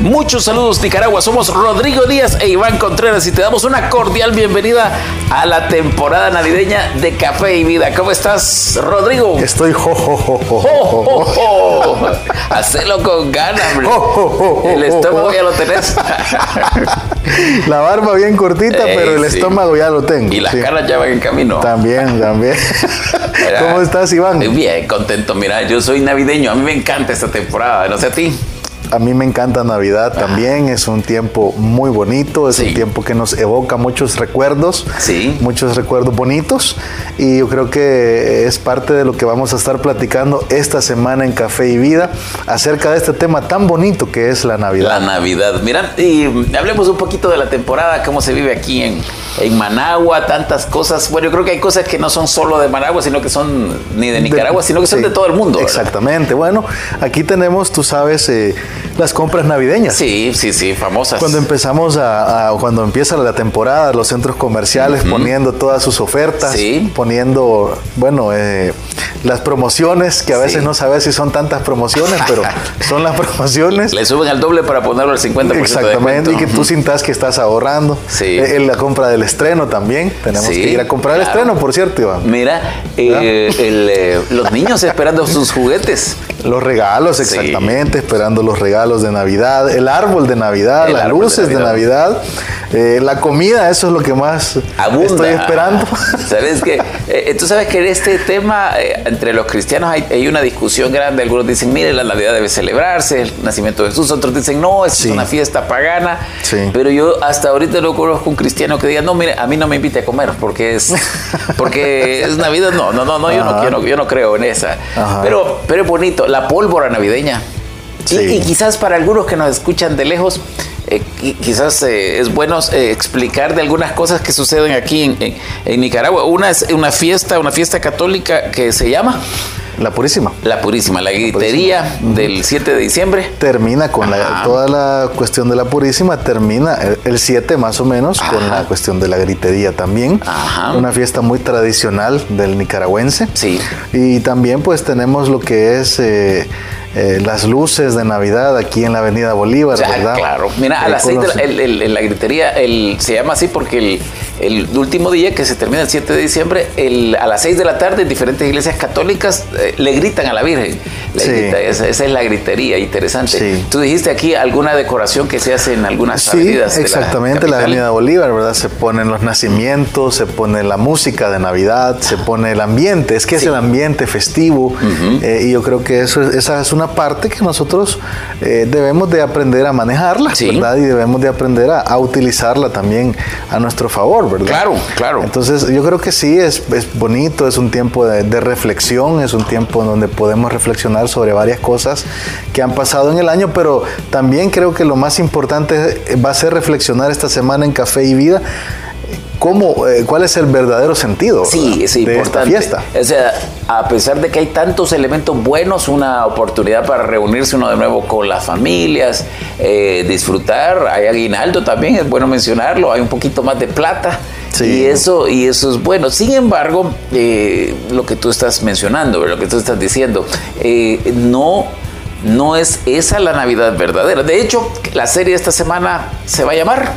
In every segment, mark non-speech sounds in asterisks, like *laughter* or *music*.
Muchos saludos Nicaragua, somos Rodrigo Díaz e Iván Contreras y te damos una cordial bienvenida a la temporada navideña de Café y Vida. ¿Cómo estás, Rodrigo? Estoy jo, jo, jo, jo, ¡Jo, jo, jo! Hacelo con ganas, jo, El estómago ya lo tenés. La barba bien cortita, Eh, pero el sí. estómago ya lo tengo. Y las sí. caras ya van en camino. También, también. Mira. ¿Cómo estás, Iván? Bien, contento. Mira, yo soy navideño. A mí me encanta esta temporada. No sé a ti. A mí me encanta Navidad también, es un tiempo muy bonito, es Sí. un tiempo que nos evoca muchos recuerdos, Sí. muchos recuerdos bonitos y yo creo que es parte de lo que vamos a estar platicando esta semana en Café y Vida acerca de este tema tan bonito que es la Navidad. La Navidad. Mira, y hablemos un poquito de la temporada, cómo se vive aquí en, en Managua, tantas cosas. Bueno, yo creo que hay cosas que no son solo de Managua, sino que son ni de Nicaragua, sino que son sí, de todo el mundo. ¿verdad? Exactamente. Bueno, aquí tenemos, tú sabes, eh, las compras navideñas. Sí, sí, sí, famosas. Cuando empezamos a, a- cuando empieza la temporada, los centros comerciales poniendo todas sus ofertas, Sí. poniendo, bueno, eh, las promociones, que a veces Sí. no sabes si son tantas promociones, pero *laughs* son las promociones. Le suben al doble para ponerlo al 50% de Exactamente, y que tú sintas que estás ahorrando. Sí. Eh, en la compra del estreno también. Tenemos Sí, que ir a comprar el estreno, por cierto, Iván. Mira, eh, el, eh, los niños esperando sus juguetes. Los regalos, Sí. exactamente, esperando los regalos de Navidad, el árbol de Navidad, El las de luces de Navidad. Eh, la comida, eso es lo que más Abunda. estoy esperando. *laughs* Sabes que tú sabes que en este tema entre los cristianos hay, hay una discusión grande. Algunos dicen, mire, la Navidad debe celebrarse, el nacimiento de Jesús. Otros dicen, no, es Sí. una fiesta pagana. Sí. Pero yo hasta ahorita no conozco un cristiano que diga, no, mire, a mí no me invite a comer porque es porque es Navidad. No, no, no, no, yo no, yo no, yo no creo en esa. Ajá. Pero, pero es bonito, la pólvora navideña. Y- y quizás para algunos que nos escuchan de lejos, eh, qui- quizás eh, es bueno eh, explicar de algunas cosas que suceden aquí en, en- en Nicaragua. Una es una fiesta, una fiesta católica que se llama La Purísima. La Purísima, la gritería del 7 de diciembre. Termina con la, toda la cuestión de la Purísima, termina el- el 7 más o menos con la cuestión de la gritería también. Ajá. Una fiesta muy tradicional del nicaragüense. Sí. Y también pues tenemos lo que es eh, eh, las luces de Navidad aquí en la Avenida Bolívar, Ya, ¿verdad? claro. Mira, a las con 6 de la, los- el- el- el- la gritería el, se llama así porque el, el último día que se termina el 7 de diciembre, el, a las 6 de la tarde en diferentes iglesias católicas eh, le gritan a la Virgen. Le Sí. grita- esa, esa es la gritería, interesante. Sí. Tú dijiste aquí alguna decoración que se hace en algunas Sí, avenidas. de la exactamente. Avenida Bolívar, ¿verdad? Se ponen los nacimientos, se pone la música de Navidad, se pone el ambiente, es que es el ambiente festivo eh, y yo creo que eso es- esa es una parte que nosotros eh, debemos de aprender a manejarla. ¿verdad? Y debemos de aprender a, a utilizarla también a nuestro favor, ¿verdad? Claro, claro. Entonces yo creo que sí, es, es bonito, es un tiempo de, de reflexión, es un tiempo en donde podemos reflexionar sobre varias cosas que han pasado en el año, pero también creo que lo más importante va a ser reflexionar esta semana en Café y Vida. ¿Cómo, eh, ¿Cuál es el verdadero sentido Sí, de esta fiesta? O sea, a pesar de que hay tantos elementos buenos, una oportunidad para reunirse uno de nuevo con las familias, eh, disfrutar. Hay aguinaldo también, es bueno mencionarlo. Hay un poquito más de plata. Y eso, y eso es bueno. Sin embargo, eh, lo que tú estás mencionando, lo que tú estás diciendo, eh, no, no es esa la Navidad verdadera. De hecho, la serie esta semana se va a llamar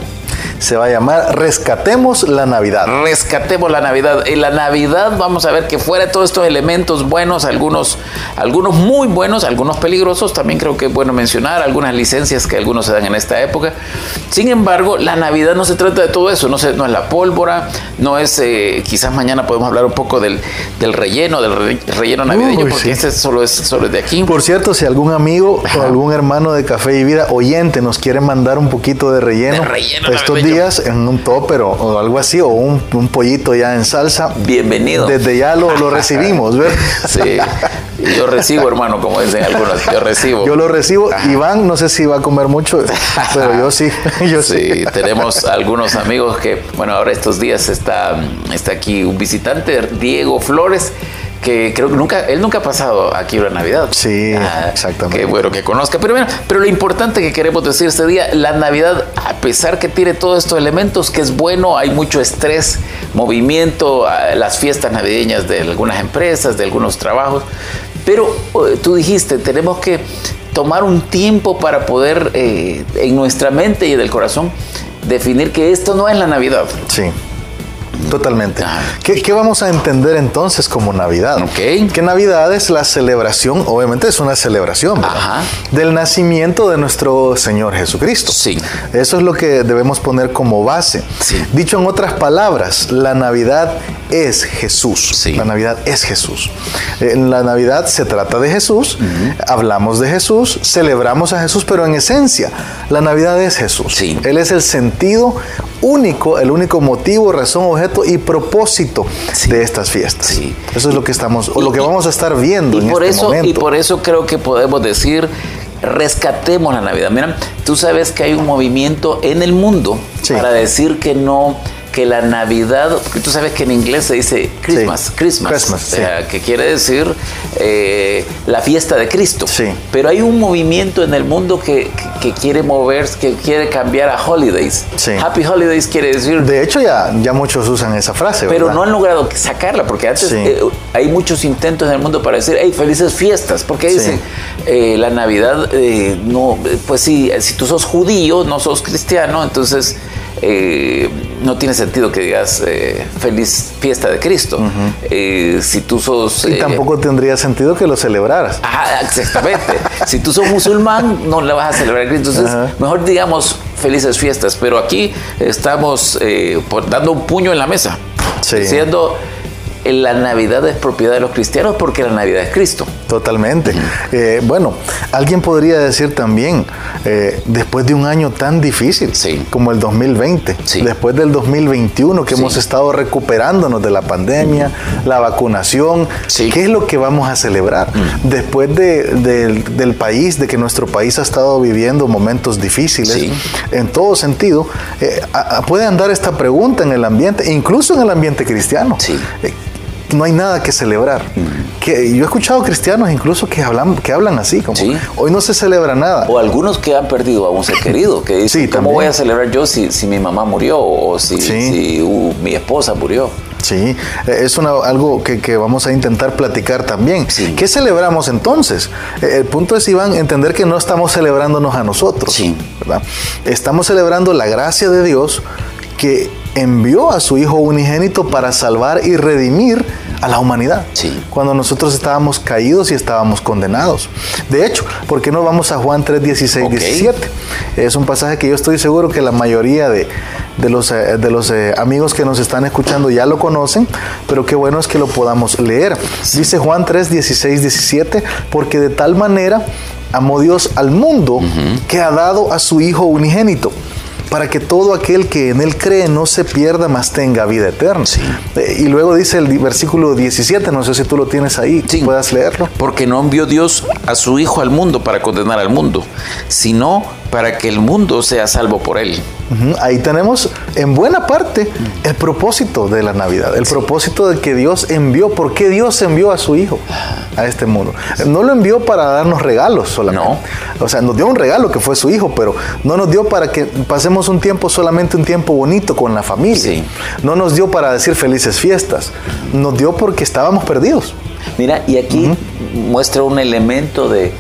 Se va a llamar Rescatemos la Navidad. rescatemos la Navidad. En la Navidad vamos a ver que fuera de todos estos elementos buenos, algunos, algunos muy buenos, algunos peligrosos, también creo que es bueno mencionar, algunas licencias que algunos se dan en esta época. Sin embargo, la Navidad no se trata de todo eso, no, se- no es la pólvora, no es, eh, quizás mañana podemos hablar un poco del, del relleno, del re- relleno navideño, Uy, porque sí. este solo es, solo es de aquí. Por cierto, si algún amigo o algún hermano de Café y Vida oyente nos quiere mandar un poquito de relleno, De relleno estos navideño. Días en un topper o, o algo así, o un, un pollito ya en salsa, Bienvenido. desde ya lo, lo *laughs* recibimos, ¿verdad? Sí, yo recibo, hermano, como dicen algunos, yo recibo. Yo lo recibo. Iván, no sé si va a comer mucho, pero yo sí. *laughs* Yo sí. Sí, tenemos algunos amigos que, bueno, ahora estos días está, está aquí un visitante, Diego Flores, que creo que nunca, él nunca ha pasado aquí una Navidad. Sí, ah, exactamente. Qué bueno que conozca. Pero mira, pero lo importante que queremos decir este día, la Navidad, a pesar que tiene todos estos elementos, que es bueno, hay mucho estrés, movimiento, ah, las fiestas navideñas de algunas empresas, de algunos trabajos, pero eh, tú dijiste, tenemos que tomar un tiempo para poder eh, en nuestra mente y del corazón definir que esto no es la Navidad. Sí. Totalmente. ¿Qué, vamos a entender entonces como Navidad? Que Navidad es la celebración, obviamente es una celebración, Del nacimiento de nuestro Señor Jesucristo. Sí. Eso es lo que debemos poner como base. Dicho en otras palabras, la Navidad es Jesús. Sí. La Navidad es Jesús. En la Navidad se trata de Jesús, hablamos de Jesús, celebramos a Jesús, pero en esencia, la Navidad es Jesús. Sí. Él es el sentido único, el único motivo, razón, objeto y propósito de estas fiestas. Sí. Eso es lo que estamos, o lo que vamos a estar viendo y en por este eso, momento. Y por eso creo que podemos decir rescatemos la Navidad. Mira, tú sabes que hay un movimiento en el mundo para decir que no que la Navidad, porque tú sabes que en inglés se dice Christmas, Christmas, o sea, que quiere decir eh, la fiesta de Cristo. Sí. Pero hay un movimiento en el mundo que, quiere moverse, que quiere cambiar a holidays. Happy Holidays quiere decir... De hecho, ya, ya muchos usan esa frase. Pero no han logrado sacarla, porque antes eh, hay muchos intentos en el mundo para decir, hey, felices fiestas, porque dicen, eh, la Navidad, no, pues sí, si tú sos judío, no sos cristiano, entonces eh, no tiene sentido que digas eh, feliz fiesta de Cristo. Eh, si tú sos... Y tampoco tendría sentido que lo celebraras. Ah, exactamente. *laughs* si tú sos musulmán, no le vas a celebrar a Cristo. Entonces, mejor digamos felices fiestas. Pero aquí estamos dando un puño en la mesa. Diciendo la Navidad es propiedad de los cristianos porque la Navidad es Cristo. Totalmente. Eh, bueno, alguien podría decir también, eh, después de un año tan difícil como el 2020, después del 2021 que hemos estado recuperándonos de la pandemia, la vacunación, ¿qué es lo que vamos a celebrar? Mm. Después del país, de que nuestro país ha estado viviendo momentos difíciles, en todo sentido, eh, puede andar esta pregunta en el ambiente, incluso en el ambiente cristiano no hay nada que celebrar. Que yo he escuchado cristianos incluso que hablan, que hablan así, como hoy no se celebra nada. O algunos que han perdido a un ser querido, que dicen, ¿cómo voy a celebrar yo si, si, mi mamá murió o si, uh, mi esposa murió? Sí, es algo que, vamos a intentar platicar también. ¿Qué celebramos entonces? Eh, el punto es, Iván, entender que no estamos celebrándonos a nosotros. Estamos celebrando la gracia de Dios que envió a su Hijo unigénito para salvar y redimir a la humanidad. Cuando nosotros estábamos caídos y estábamos condenados. De hecho, ¿por qué no vamos a Juan 3, 16, 17? Es un pasaje que yo estoy seguro que la mayoría de, los, eh, de los eh, amigos que nos están escuchando ya lo conocen, pero qué bueno es que lo podamos leer. Dice Juan 3, 16, 17, porque de tal manera amó Dios al mundo que ha dado a su Hijo unigénito para que todo aquel que en él cree no se pierda, más tenga vida eterna. Eh, y luego dice el versículo 17, no sé si tú lo tienes ahí, puedas leerlo. Porque no envió Dios a su Hijo al mundo para condenar al mundo, sino para que el mundo sea salvo por él. Ahí tenemos en buena parte el propósito de la Navidad, el propósito de que Dios envió, ¿por qué Dios envió a su Hijo a este mundo? No lo envió para darnos regalos solamente. No. O sea, nos dio un regalo que fue su Hijo, pero no nos dio para que pasemos un tiempo, solamente un tiempo bonito con la familia. No nos dio para decir felices fiestas, nos dio porque estábamos perdidos. Mira, y aquí muestra un elemento de,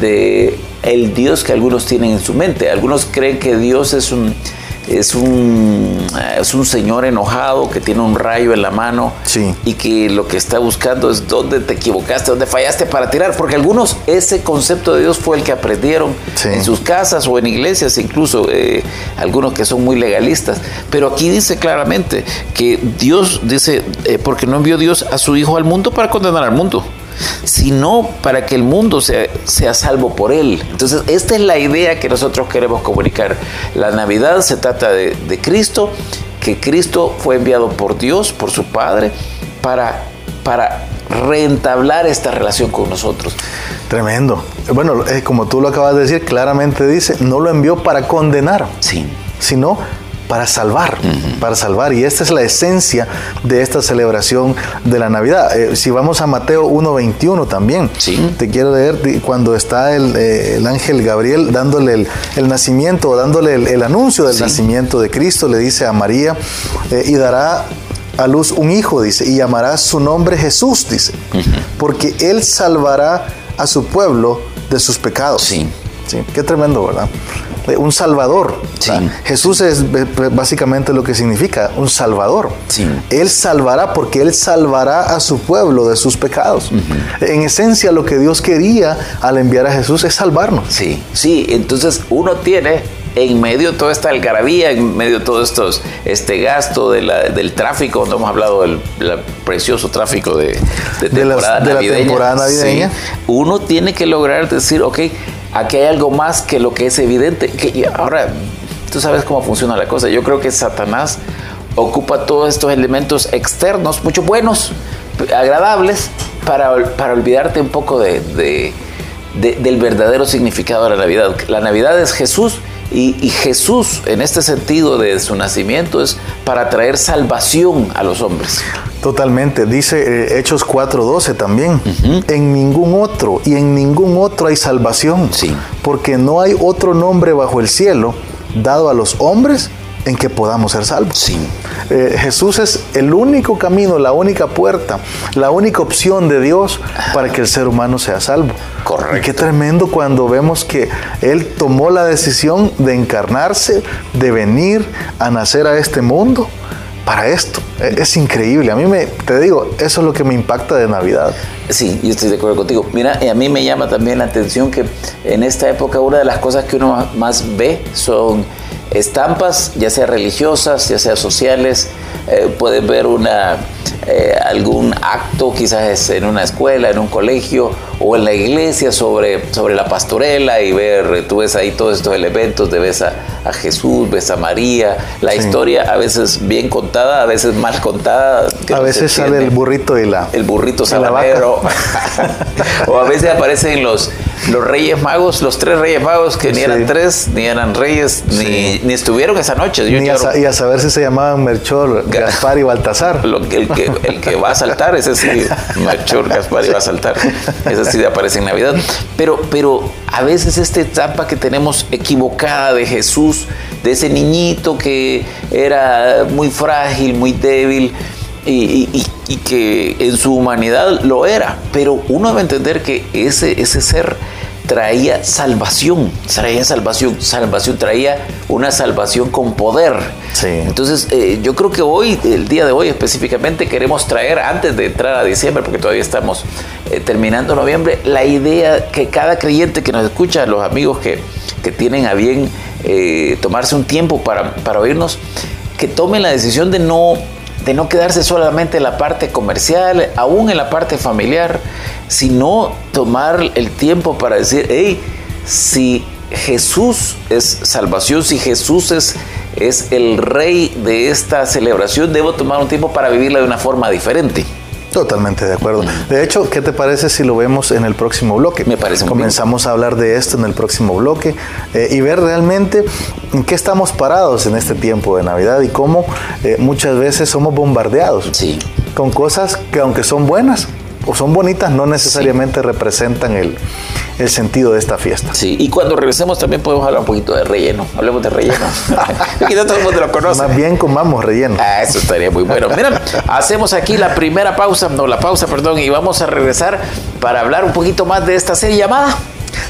de el Dios que algunos tienen en su mente. Algunos creen que Dios es un, es un, es un señor enojado que tiene un rayo en la mano y que lo que está buscando es dónde te equivocaste, dónde fallaste para tirar, porque algunos ese concepto de Dios fue el que aprendieron en sus casas o en iglesias, incluso eh, algunos que son muy legalistas. Pero aquí dice claramente que Dios dice, eh, porque no envió Dios a su Hijo al mundo para condenar al mundo sino para que el mundo sea, sea, salvo por él. Entonces, esta es la idea que nosotros queremos comunicar. La Navidad se trata de, Cristo, que Cristo fue enviado por Dios, por su Padre, para, para reentablar esta relación con nosotros. Tremendo. Bueno, como tú lo acabas de decir, claramente dice, no lo envió para condenar, sí. sino para salvar, para salvar. Y esta es la esencia de esta celebración de la Navidad. Eh, si vamos a Mateo 1.21 también, te quiero leer cuando está el, eh, ángel Gabriel dándole el, nacimiento, dándole el, anuncio del nacimiento de Cristo, le dice a María, eh, y dará a luz un hijo, dice, y llamará su nombre Jesús, dice, porque él salvará a su pueblo de sus pecados. Sí. sí. Qué tremendo, ¿verdad? Eh, un salvador. Jesús es básicamente lo que significa, un salvador. Él salvará porque Él salvará a su pueblo de sus pecados. En esencia lo que Dios quería al enviar a Jesús es salvarnos. Sí, sí, entonces uno tiene en medio de toda esta algarabía, en medio de todo estos, este gasto del tráfico, donde hemos hablado del, precioso tráfico de, temporada, de, la temporada navideña, uno tiene que lograr decir, ok, aquí hay algo más que lo que es evidente. Que ahora, tú sabes cómo funciona la cosa. Yo creo que Satanás ocupa todos estos elementos externos, mucho buenos, agradables, para, para olvidarte un poco de, del verdadero significado de la Navidad. La Navidad es Jesús y, Jesús, en este sentido de su nacimiento, es para traer salvación a los hombres. Totalmente, dice eh, Hechos 4:12 también. En ningún otro y en ningún otro hay salvación. Sí. Porque no hay otro nombre bajo el cielo dado a los hombres en que podamos ser salvos. Sí. Eh, Jesús es el único camino, la única puerta, la única opción de Dios para que el ser humano sea salvo. Correcto. Y qué tremendo cuando vemos que Él tomó la decisión de encarnarse, de venir a nacer a este mundo para esto. E, es increíble. A mí me, te digo, eso es lo que me impacta de Navidad. Sí, yo estoy de acuerdo contigo. Mira, a mí me llama también la atención que en esta época una de las cosas que uno más ve son estampas, ya sea religiosas, ya sea sociales. Eh, puedes ver una, eh, algún acto, quizás en una escuela, en un colegio o en la iglesia sobre, sobre la pastorela y ver, tú ves ahí todos estos elementos, de ves a, Jesús, ves a María, la historia a veces bien contada, a veces mal contada. A veces sale el burrito y la... El burrito sabanero. *laughs* o a veces aparecen los los Reyes Magos, los tres Reyes Magos que ni eran tres, ni eran reyes, ni, ni, estuvieron esa noche. y a saber si se llamaban Melchor, *laughs* Gaspar y Baltasar. Lo, el, que, el que va a saltar, ese sí, *laughs* Melchor, Gaspar y va a saltar. Ese sí aparece en Navidad. Pero, pero a veces esta etapa que tenemos equivocada de Jesús, de ese niñito que era muy frágil, muy débil, y, que en su humanidad lo era, pero uno debe entender que ese, ese ser traía salvación, traía salvación, salvación, traía una salvación con poder. Entonces, eh, yo creo que hoy, el día de hoy específicamente, queremos traer, antes de entrar a diciembre, porque todavía estamos eh, terminando noviembre, la idea que cada creyente que nos escucha, los amigos que, tienen a bien eh, tomarse un tiempo para, para oírnos, que tomen la decisión de no de no quedarse solamente en la parte comercial, aún en la parte familiar, sino tomar el tiempo para decir, hey, si Jesús es salvación, si Jesús es, es el rey de esta celebración, debo tomar un tiempo para vivirla de una forma diferente. Totalmente de acuerdo. De hecho, ¿qué te parece si lo vemos en el próximo bloque? Me parece Comenzamos a hablar de esto en el próximo bloque eh, y ver realmente en qué estamos parados en este tiempo de Navidad y cómo eh, muchas veces somos bombardeados sí. con cosas que aunque son buenas, o son bonitas, no necesariamente representan el, sentido de esta fiesta. Sí, y cuando regresemos también podemos hablar un poquito de relleno. Hablemos de relleno. *laughs* *laughs* Quizás todo el mundo lo conoce. Más bien comamos relleno. Ah, eso estaría muy bueno. Mira, hacemos aquí la primera pausa, no, la pausa, perdón, y vamos a regresar para hablar un poquito más de esta serie llamada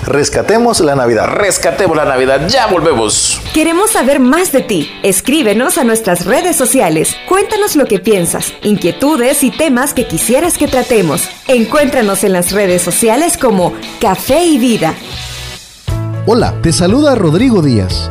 Rescatemos la Navidad. Rescatemos la Navidad. Ya volvemos. Queremos saber más de ti. Escríbenos a nuestras redes sociales. Cuéntanos lo que piensas, inquietudes y temas que quisieras que tratemos. Encuéntranos en las redes sociales como Café y Vida. Hola, te saluda Rodrigo Díaz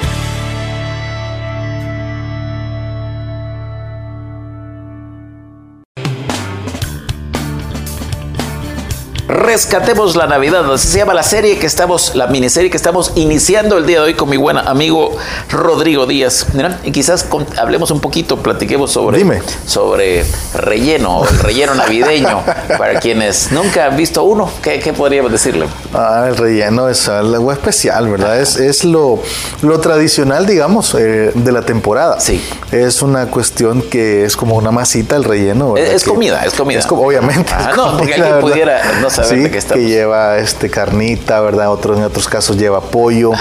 Rescatemos la Navidad, así se llama la serie que estamos, la miniserie que estamos iniciando el día de hoy con mi buen amigo Rodrigo Díaz. Mira, y quizás hablemos un poquito, platiquemos sobre, Dime. sobre relleno, el relleno navideño, *laughs* para quienes nunca han visto uno, ¿qué, qué podríamos decirle? Ah, el relleno es algo especial, ¿verdad? Es, es lo, lo tradicional, digamos, eh, de la temporada. Sí. Es una cuestión que es como una masita el relleno. Es, ¿verdad? es Que- comida, es comida. Es obviamente. Ah, es no, porque alguien pudiera no saber Sí, estamos. que lleva este carnita, ¿verdad? Otros, en otros casos lleva pollo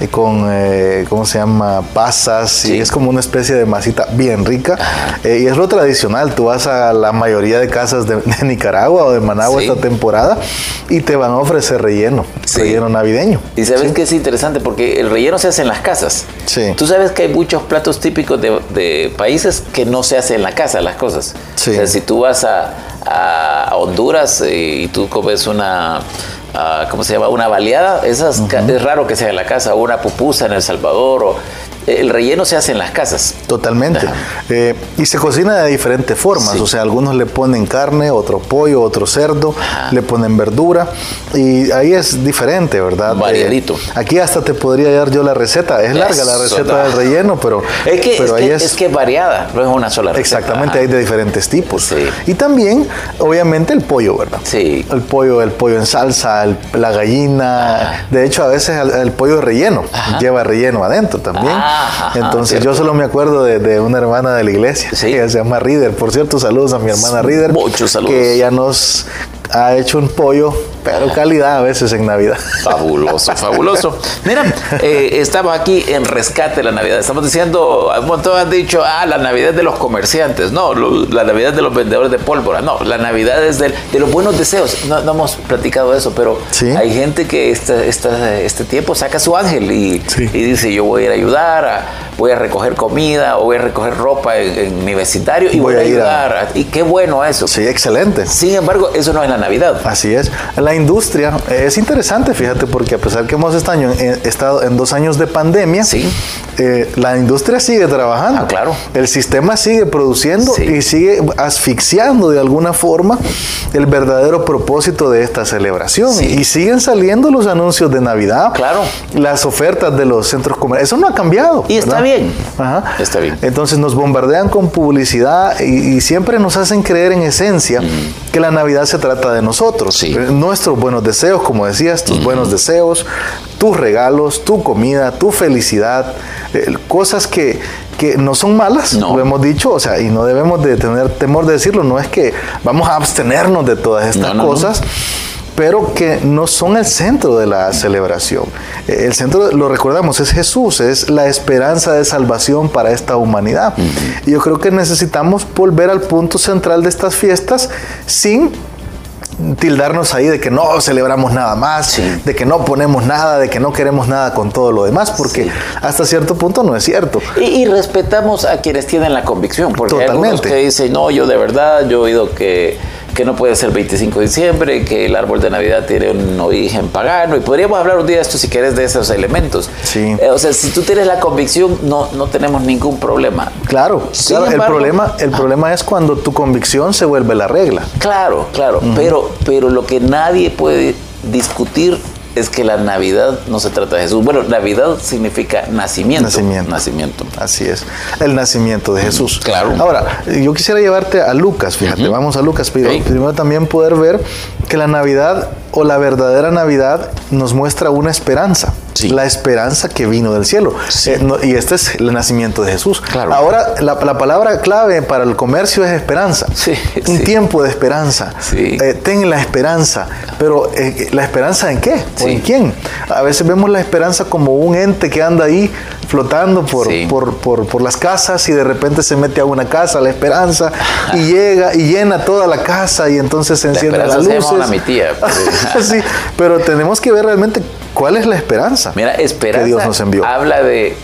eh, con, eh, ¿cómo se llama? Pasas. Sí. Y es como una especie de masita bien rica. Eh, y es lo tradicional. Tú vas a la mayoría de casas de, de Nicaragua o de Managua Sí. esta temporada y te van a ofrecer relleno, Sí. relleno navideño. Y sabes que es interesante porque el relleno se hace en las casas. Sí. Tú sabes que hay muchos platos típicos de, de países que no se hacen en la casa, las cosas. Sí. O sea, si tú vas a, a- Honduras y tú comes una, ah, ¿cómo se llama? Una baleada, esas es raro que sea en la casa, o una pupusa en El Salvador, o el relleno se hace en las casas. Totalmente. Eh, y se cocina de diferentes formas. Sí. O sea, algunos le ponen carne, otro pollo, otro cerdo, Ajá. le ponen verdura. Y ahí es diferente, ¿verdad? Variadito. Eh, aquí hasta te podría dar yo la receta. Es larga la receta del relleno, pero, Es que, pero es, ahí que, es. es que es variada, no es una sola receta. Exactamente, Ajá. hay de diferentes tipos. Sí. Y también, obviamente, el pollo, ¿verdad? Sí. El pollo, el pollo en salsa, el- la gallina. De hecho, a veces el, el pollo relleno lleva relleno adentro también. Ajá, Entonces, cierto. yo solo me acuerdo de, de una hermana de la iglesia Sí. que se llama Rider. Por cierto, saludos a mi hermana Rider. Muchos saludos. Que ella nos ha hecho un pollo, pero calidad a veces en Navidad. *laughs* Fabuloso, fabuloso. Mira, eh, estamos aquí en Rescate de la Navidad. Estamos diciendo, un montón han dicho, ah, la Navidad de los comerciantes. No, lo- la Navidad de los vendedores de pólvora. No, la Navidad es del- de, los buenos deseos. No, no hemos platicado de eso, pero Sí. hay gente que esta- esta- este tiempo saca su ángel y, Sí. y dice, yo voy a ir a ayudar, a- voy a recoger comida o voy a recoger ropa en, en mi vecindario y voy, a ayudar. Y qué bueno eso. Sí, excelente. Sin embargo, eso no es la Navidad. Así es. La industria eh, es interesante, fíjate, porque a pesar que hemos eh, estado en dos años de pandemia, Sí. eh, la industria sigue trabajando. Ah, claro. El sistema sigue produciendo Sí. y sigue asfixiando de alguna forma el verdadero propósito de esta celebración. Sí. Y siguen saliendo los anuncios de Navidad, Claro. las ofertas de los centros comerciales. Eso no ha cambiado. Y está ¿verdad? bien. Ajá. Está bien. Entonces nos bombardean con publicidad y, y siempre nos hacen creer en esencia que la Navidad se trata de nosotros. Sí. Eh, Nuestros buenos deseos, como decías, tus buenos deseos, tus regalos, tu comida, tu felicidad, eh, cosas que, que no son malas, No. lo hemos dicho, o sea, y no debemos de tener temor de decirlo, no es que vamos a abstenernos de todas estas No, no, no. cosas pero que no son el centro de la celebración. Eh, El centro, lo recordamos, es Jesús, es la esperanza de salvación para esta humanidad. Y yo creo que necesitamos volver al punto central de estas fiestas sin tildarnos ahí de que no celebramos nada más, Sí. de que no ponemos nada, de que no queremos nada con todo lo demás, porque Sí. hasta cierto punto no es cierto. Y, y respetamos a quienes tienen la convicción, porque hay algunos Totalmente. que dicen, no, yo de verdad, yo he oído que, que no puede ser 25 de diciembre, que el árbol de Navidad tiene un origen pagano, y podríamos hablar un día de esto si quieres de esos elementos. Sí. Eh, o sea, si tú tienes la convicción, no, no tenemos ningún problema. Claro, claro, el problema, el Ah. problema es cuando tu convicción se vuelve la regla. Claro, claro, pero, pero lo que nadie puede discutir es que la Navidad no se trata de Jesús. Bueno, Navidad significa nacimiento. Nacimiento. Nacimiento. Así es, el nacimiento de Jesús. Claro. Ahora, yo quisiera llevarte a Lucas, fíjate, vamos a Lucas, pero primero también poder ver que la Navidad o la verdadera Navidad nos muestra una esperanza. Sí. La esperanza que vino del cielo. Sí. Eh, no- y este es el nacimiento de Jesús. Claro. Ahora, la, la palabra clave para el comercio es esperanza. Sí, Un tiempo de esperanza. Sí. Eh, ten la esperanza. Pero, eh, ¿la esperanza en qué? ¿O Sí. en quién? A veces vemos la esperanza como un ente que anda ahí flotando por, por, por, por las casas y de repente se mete a una casa, la esperanza, y llega y llena toda la casa y entonces se La encienden las se luces. llama una mi tía. *laughs* *laughs* sí, pero tenemos que ver realmente cuál es la esperanza Mira, esperanza que Dios nos envió. habla de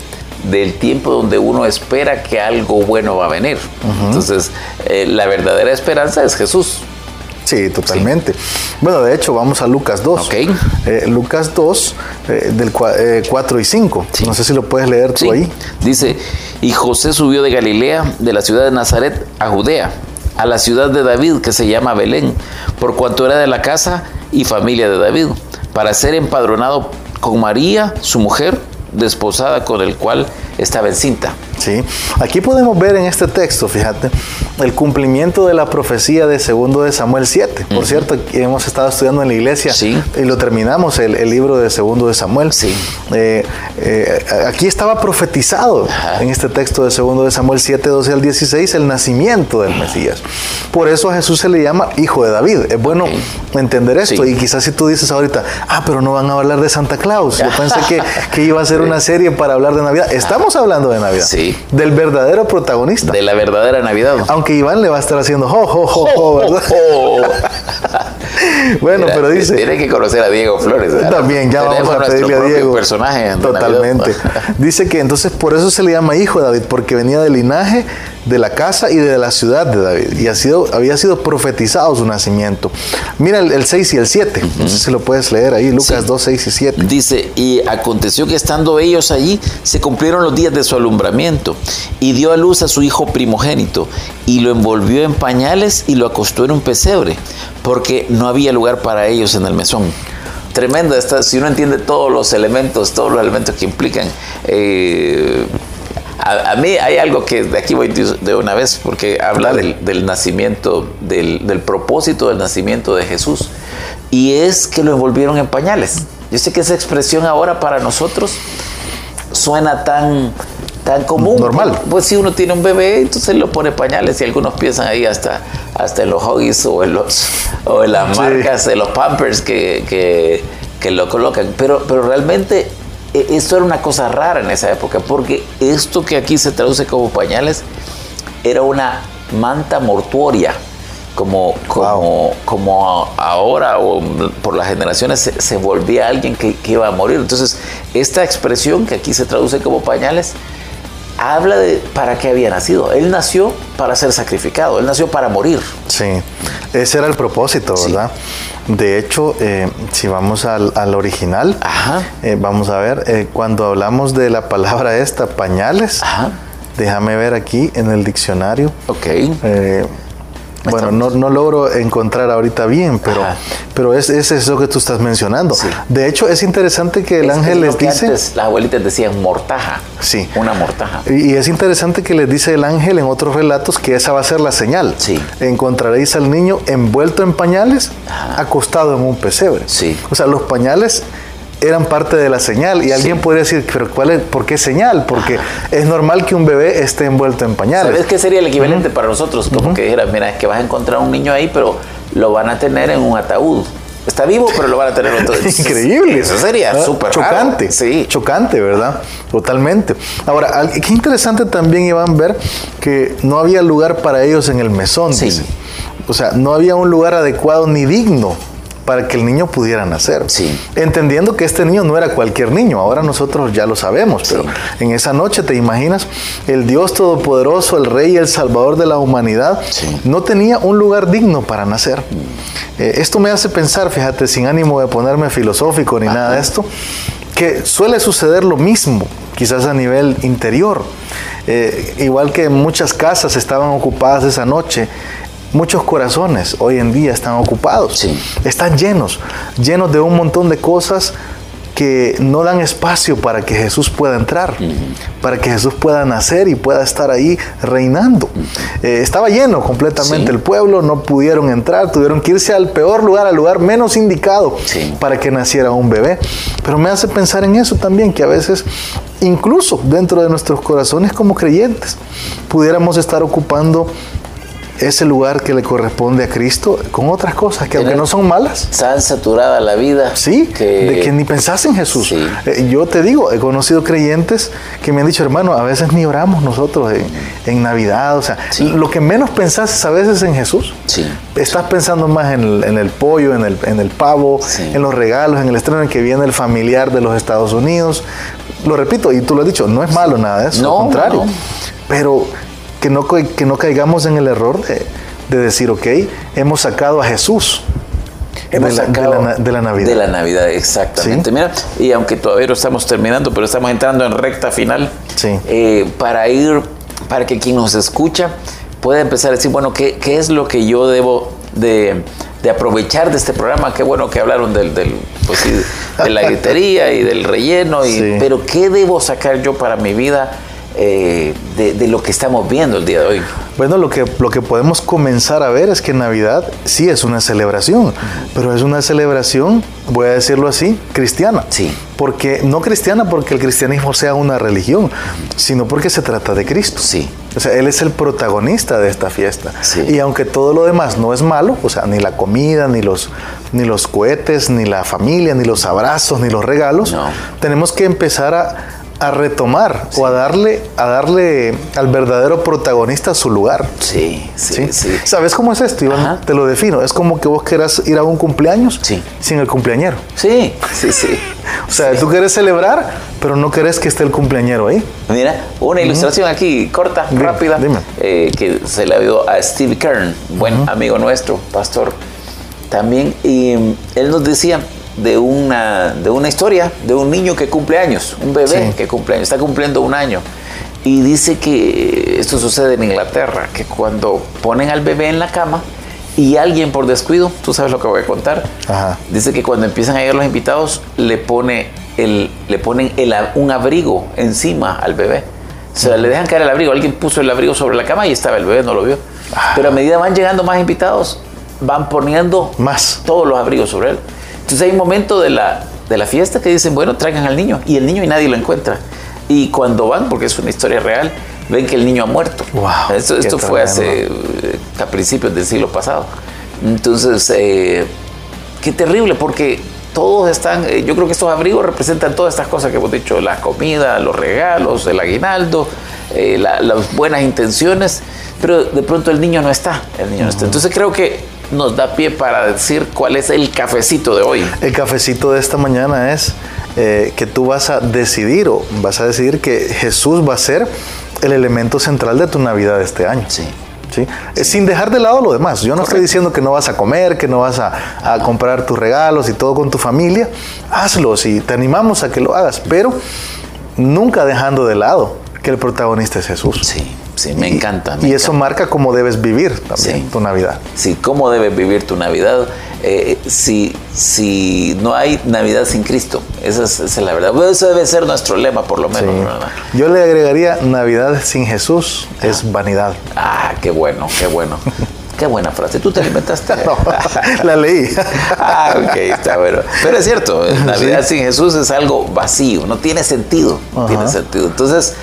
del tiempo donde uno espera que algo bueno va a venir. Entonces, eh, la verdadera esperanza es Jesús. Sí, totalmente. Bueno, de hecho, vamos a Lucas 2. Ok. Eh, Lucas 2, eh, del 4 y 5. Sí. No sé si lo puedes leer tú Sí. ahí. Dice, y José subió de Galilea, de la ciudad de Nazaret, a Judea, a la ciudad de David, que se llama Belén, por cuanto era de la casa y familia de David, para ser empadronado con María, su mujer, desposada con el cual estaba encinta. Sí, aquí podemos ver en este texto, fíjate, el cumplimiento de la profecía de segundo de Samuel 7. Por cierto, hemos estado estudiando en la iglesia Sí. y lo terminamos, el, el libro de segundo de Samuel. Sí. Eh, eh, aquí estaba profetizado Ajá. en este texto de segundo de Samuel 7, 12 al 16, el nacimiento del Mesías. Por eso a Jesús se le llama hijo de David. Es bueno entender esto y quizás si tú dices ahorita, ah, pero no van a hablar de Santa Claus. Yo pensé que, que iba a ser una *laughs* serie para hablar de Navidad. Estamos hablando de Navidad. Sí. Del verdadero protagonista. De la verdadera Navidad. Aunque Iván le va a estar haciendo jo, jo, jo, jo, ¿verdad? Oh. *laughs* Bueno, Mira, pero dice. Tiene que conocer a Diego Flores. ¿verdad? También, ya Tenemos vamos a pedirle a Diego. personaje Totalmente. Navidad. *laughs* Dice que entonces por eso se le llama hijo David, porque venía del linaje de la casa y de la ciudad de David. Y ha sido, había sido profetizado su nacimiento. Mira el, el 6 y el 7. No sé si lo puedes leer ahí, Lucas Sí. 2, 6 y 7. Dice, y aconteció que estando ellos allí, se cumplieron los días de su alumbramiento, y dio a luz a su hijo primogénito, y lo envolvió en pañales y lo acostó en un pesebre, porque no había lugar para ellos en el mesón. Tremenda esta, si uno entiende todos los elementos, todos los elementos que implican. eh, a, a mí hay algo que de aquí voy de una vez, porque habla del, del nacimiento, del, del propósito del nacimiento de Jesús, y es que lo envolvieron en pañales. Yo sé que esa expresión ahora para nosotros suena tan, tan común. Normal. Pues si uno tiene un bebé, entonces lo pone pañales y algunos piensan ahí hasta, hasta en los huggies o en, los, o en las Sí. marcas de los pampers que, que, que lo colocan. Pero, pero realmente esto era una cosa rara en esa época, porque esto que aquí se traduce como pañales era una manta mortuoria. Como, como, como ahora o por las generaciones se, se volvía alguien que, que iba a morir. Entonces, esta expresión que aquí se traduce como pañales, habla de para qué había nacido. Él nació para ser sacrificado, él nació para morir. Sí, ese era el propósito, Sí. De hecho, eh, si vamos al, al original, Ajá. eh, vamos a ver, eh, cuando hablamos de la palabra esta, pañales, Ajá. déjame ver aquí en el diccionario. Ok. Bueno, no, no logro encontrar ahorita bien, pero, Ajá. pero es, es eso que tú estás mencionando. Sí. De hecho, es interesante que el Es- ángel es les dice... antes las abuelitas decían mortaja. Sí. Una mortaja. Y y es interesante que les dice el ángel en otros relatos que esa va a ser la señal. Sí. Encontraréis al niño envuelto en pañales, Ajá. acostado en un pesebre. Sí. O sea, los pañales eran parte de la señal. Y alguien podría decir, pero ¿cuál es, ¿por qué señal? Porque es normal que un bebé esté envuelto en pañales. ¿Sabes qué sería el equivalente para nosotros? Como que dijeras, mira, es que vas a encontrar un niño ahí, pero lo van a tener en un ataúd. Está vivo, pero lo van a tener en otro. *laughs* Increíble. Eso sería ¿verdad? súper raro. chocante. Sí. Chocante, ¿verdad? Totalmente. Ahora, qué interesante también iban a ver que no había lugar para ellos en el mesón. Sí. dice. O sea, no había un lugar adecuado ni digno para que el niño pudiera nacer. Sí. Entendiendo que este niño no era cualquier niño, ahora nosotros ya lo sabemos, pero en esa noche, ¿te imaginas? El Dios Todopoderoso, el Rey y el Salvador de la humanidad, Sí. no tenía un lugar digno para nacer. Eh, esto me hace pensar, fíjate, sin ánimo de ponerme filosófico ni nada de esto, que suele suceder lo mismo, quizás a nivel interior. Eh, igual que muchas casas estaban ocupadas esa noche, muchos corazones hoy en día están ocupados. Sí. Están llenos, llenos de un montón de cosas que no dan espacio para que Jesús pueda entrar, para que Jesús pueda nacer y pueda estar ahí reinando. Eh, estaba lleno completamente Sí. el pueblo, no pudieron entrar, tuvieron que irse al peor lugar, al lugar menos indicado Sí. para que naciera un bebé. Pero me hace pensar en eso también, que a veces, incluso dentro de nuestros corazones como creyentes, pudiéramos estar ocupando ese lugar que le corresponde a Cristo con otras cosas que aunque no son malas, Tan saturada la vida. Sí, que, de que ni pensás en Jesús. Sí. Eh, yo te digo, he conocido creyentes que me han dicho, hermano, a veces ni oramos nosotros en, en Navidad. O sea, Sí. lo que menos pensás es a veces en Jesús. Sí. Estás pensando más en el, en el pollo, en el, en el pavo, en los regalos, en el estreno en que viene el familiar de los Estados Unidos. Lo repito, y tú lo has dicho, no es malo nada de eso, No, al contrario. no. Pero que no, que no caigamos en el error de, de decir, ok, hemos sacado a Jesús Hemos de, la, de sacado la de la Navidad. De la Navidad, exactamente. Sí. Mira, y aunque todavía no estamos terminando, pero estamos entrando en recta final, Sí. eh, para ir, para que quien nos escucha pueda empezar a decir, bueno, ¿qué, qué es lo que yo debo de, de aprovechar de este programa. Qué bueno que hablaron del, del pues de la gritería y del relleno, y, *laughs* Sí. pero ¿qué debo sacar yo para mi vida eh, de, de lo que estamos viendo el día de hoy? Bueno, lo que, lo que podemos comenzar a ver es que Navidad sí es una celebración, pero es una celebración, voy a decirlo así, cristiana. Sí. Porque, no cristiana porque el cristianismo sea una religión, sino porque se trata de Cristo. Sí. O sea, Él es el protagonista de esta fiesta. Sí. Y aunque todo lo demás no es malo, o sea, ni la comida, ni los, ni los cohetes, ni la familia, ni los abrazos, ni los regalos, No. tenemos que empezar a, a retomar o a darle, a darle al verdadero protagonista su lugar. Sí, sí, ¿sí? sí. ¿Sabes cómo es esto, Iván? Ajá. Te lo defino. Es como que vos quieras ir a un cumpleaños Sí. sin el cumpleañero. Sí, *laughs* sí, sí. O sea, tú quieres celebrar, pero no querés que esté el cumpleañero ahí. Mira, una ilustración aquí corta, Dime, rápida, dime. eh, que se le ha oído a Steve Kern, buen amigo nuestro, pastor también, y mm, él nos decía de una, de una historia de un niño que cumple años, un bebé Sí. que cumple años, está cumpliendo un año. Y dice que esto sucede en Inglaterra, que cuando ponen al bebé en la cama y alguien por descuido, tú sabes lo que voy a contar, Ajá. Dice que cuando empiezan a llegar los invitados, le, pone el, le ponen el un abrigo encima al bebé. O sea, le dejan caer el abrigo. Alguien puso el abrigo sobre la cama y estaba el bebé, no lo vio. Pero a medida van llegando más invitados, van poniendo Más. todos los abrigos sobre él. Entonces hay un momento de la, de la fiesta que dicen, bueno, traigan al niño. Y el niño y nadie lo encuentra. Y cuando van, porque es una historia real, ven que el niño ha muerto. Wow, esto esto fue hace eh, a principios del siglo pasado. Entonces, eh, qué terrible, porque todos están, eh, yo creo que estos abrigos representan todas estas cosas que hemos dicho, la comida, los regalos, el aguinaldo, eh, la- las buenas intenciones, pero de pronto el niño no está, el niño no está. Entonces creo que nos da pie para decir cuál es el cafecito de hoy. El cafecito de esta mañana es eh, que tú vas a decidir o vas a decidir que Jesús va a ser el elemento central de tu Navidad este año. Sí. ¿sí? Eh, Sin dejar de lado lo demás. Yo no estoy diciendo que no vas a comer, que no vas a, a comprar tus regalos y todo con tu familia. Hazlo, si te animamos a que lo hagas, pero nunca dejando de lado que el protagonista es Jesús. Sí, sí, me encanta. me y eso encanta. marca cómo debes vivir también Sí. tu Navidad. Sí, cómo debes vivir tu Navidad eh, si, si no hay Navidad sin Cristo. Esa es, esa es la verdad. Bueno, eso debe ser nuestro lema, por lo Sí. menos. ¿verdad? Yo le agregaría Navidad sin Jesús es vanidad. Ah, qué bueno, qué bueno. *laughs* Qué buena frase. ¿Tú te alimentaste? *laughs* No, *laughs* la leí. ah, ok, está bueno. Pero es cierto, Navidad sin Jesús es algo vacío, no tiene sentido. No tiene Ajá. sentido. Entonces,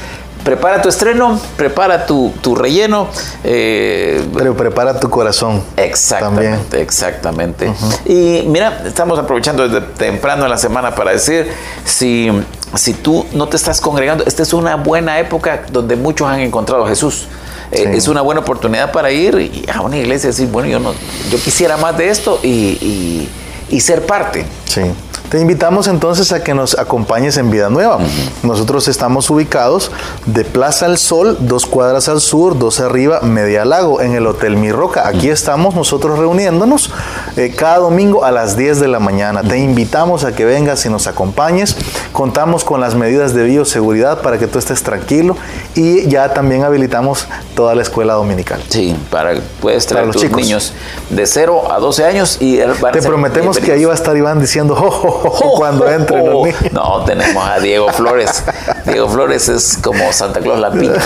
prepara tu estreno, prepara tu, tu relleno. eh, Pero prepara tu corazón. Exactamente, También. exactamente. Y mira, estamos aprovechando desde temprano en la semana para decir, si, si tú no te estás congregando, esta es una buena época donde muchos han encontrado a Jesús. Eh, Sí. es una buena oportunidad para ir a una iglesia y decir, bueno, yo, no, yo quisiera más de esto y, y- y ser parte. Sí. Te invitamos entonces a que nos acompañes en Vida Nueva. Nosotros estamos ubicados de Plaza al Sol, dos cuadras al sur, dos arriba, media lago, en el Hotel Mi Roca. Aquí estamos nosotros reuniéndonos eh, cada domingo a las 10 de la mañana. Te invitamos a que vengas y nos acompañes. Contamos con las medidas de bioseguridad para que tú estés tranquilo y ya también habilitamos toda la escuela dominical. Sí, para puedes traer Para los tus chicos. niños de 0 a 12 años y a Te prometemos que ahí va a estar Iván diciendo "Jo, jo, jo, jo", *laughs* cuando *laughs* entren los niños. No, tenemos a Diego Flores. Diego Flores es como Santa Claus Lampiño. *laughs*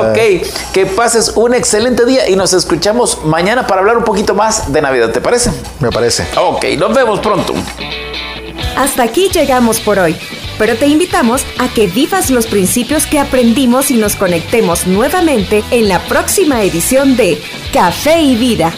ok, que pases un excelente día y nos escuchamos mañana para hablar un poquito más de Navidad, ¿te parece? Me parece. Ok, nos vemos pronto. Hasta aquí llegamos por hoy, pero te invitamos a que vivas los principios que aprendimos y nos conectemos nuevamente en la próxima edición de Café y Vida